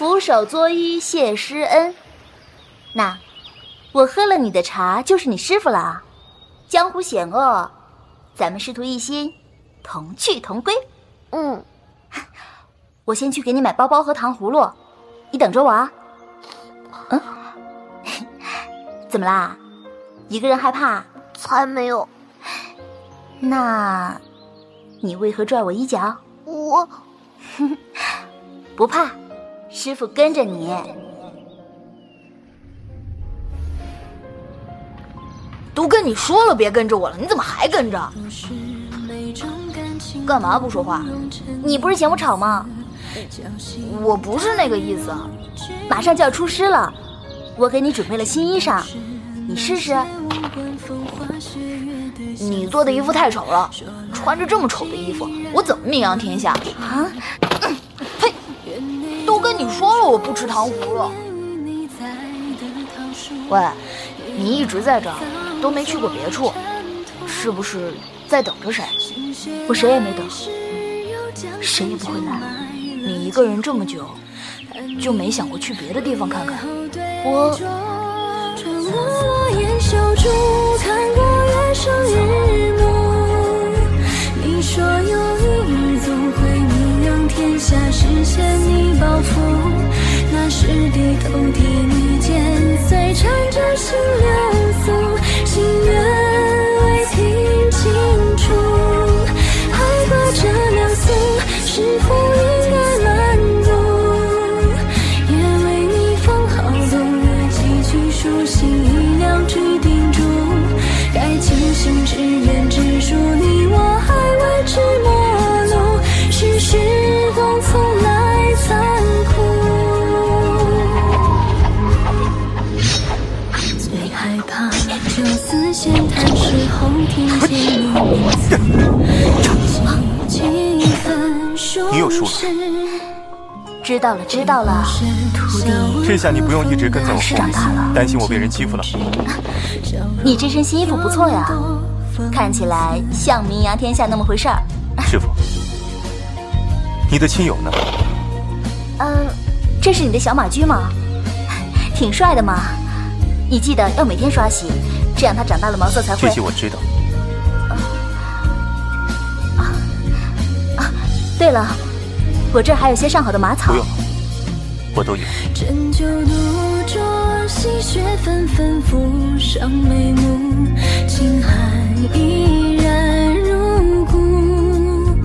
俯首作揖谢师恩。那，我喝了你的茶就是你师傅了啊！江湖险恶，咱们师徒一心，同去同归。嗯，我先去给你买包包和糖葫芦，你等着我啊。嗯，怎么啦？一个人害怕？才没有。那，你为何拽我衣角？我 不怕，师傅跟着你。都跟你说了别跟着我了，你怎么还跟着？干嘛不说话？你不是嫌我吵吗？我不是那个意思。马上就要出师了，我给你准备了新衣裳，你试试。你做的衣服太丑了，穿着这么丑的衣服，我怎么名扬天下啊？你说了，我不吃糖葫芦。喂，你一直在这儿，都没去过别处，是不是在等着谁？我谁也没等，谁也不会来。你一个人这么久，就没想过去别的地方看看？我。下实现你抱负，那时低头替你肩，遂唱着心流。又输了。知道了，知道了，徒弟。这下你不用一直跟在我后面，担心我被人欺负了。你这身新衣服不错呀，看起来像名扬天下那么回事儿。师傅，你的亲友呢？嗯，这是你的小马驹吗？挺帅的嘛。你记得要每天刷洗，这样它长大了毛色才会。这些我知道。啊啊对了，我这儿还有些上好的马草。不用，我都有。针灸独酌，细雪纷纷浮上眉目，清寒依然入骨。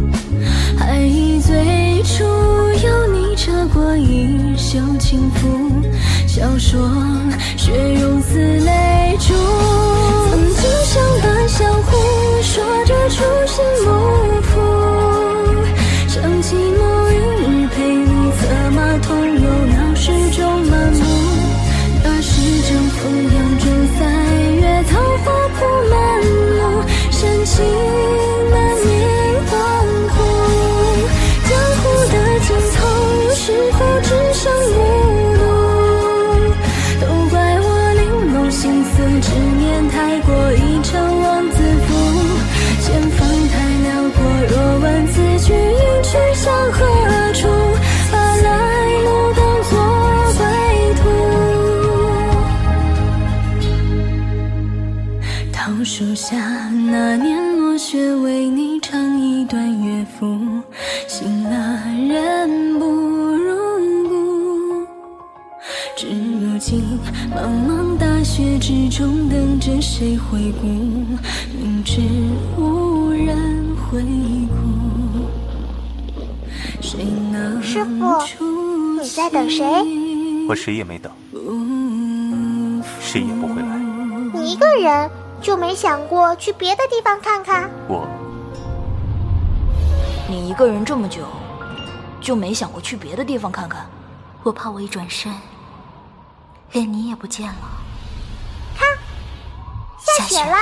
还忆最初有你扯过衣袖轻拂，笑说雪融树下那年落雪，为你唱一段乐府。醒了人不入故，只如今茫茫大雪之中，等着谁回顾？明知无人回顾，谁能师傅，你在等谁？我谁也没等，谁也不会来。你一个人？就没想过去别的地方看看？我，你一个人这么久，就没想过去别的地方看看？我怕我一转身，连你也不见了。看，下雪了。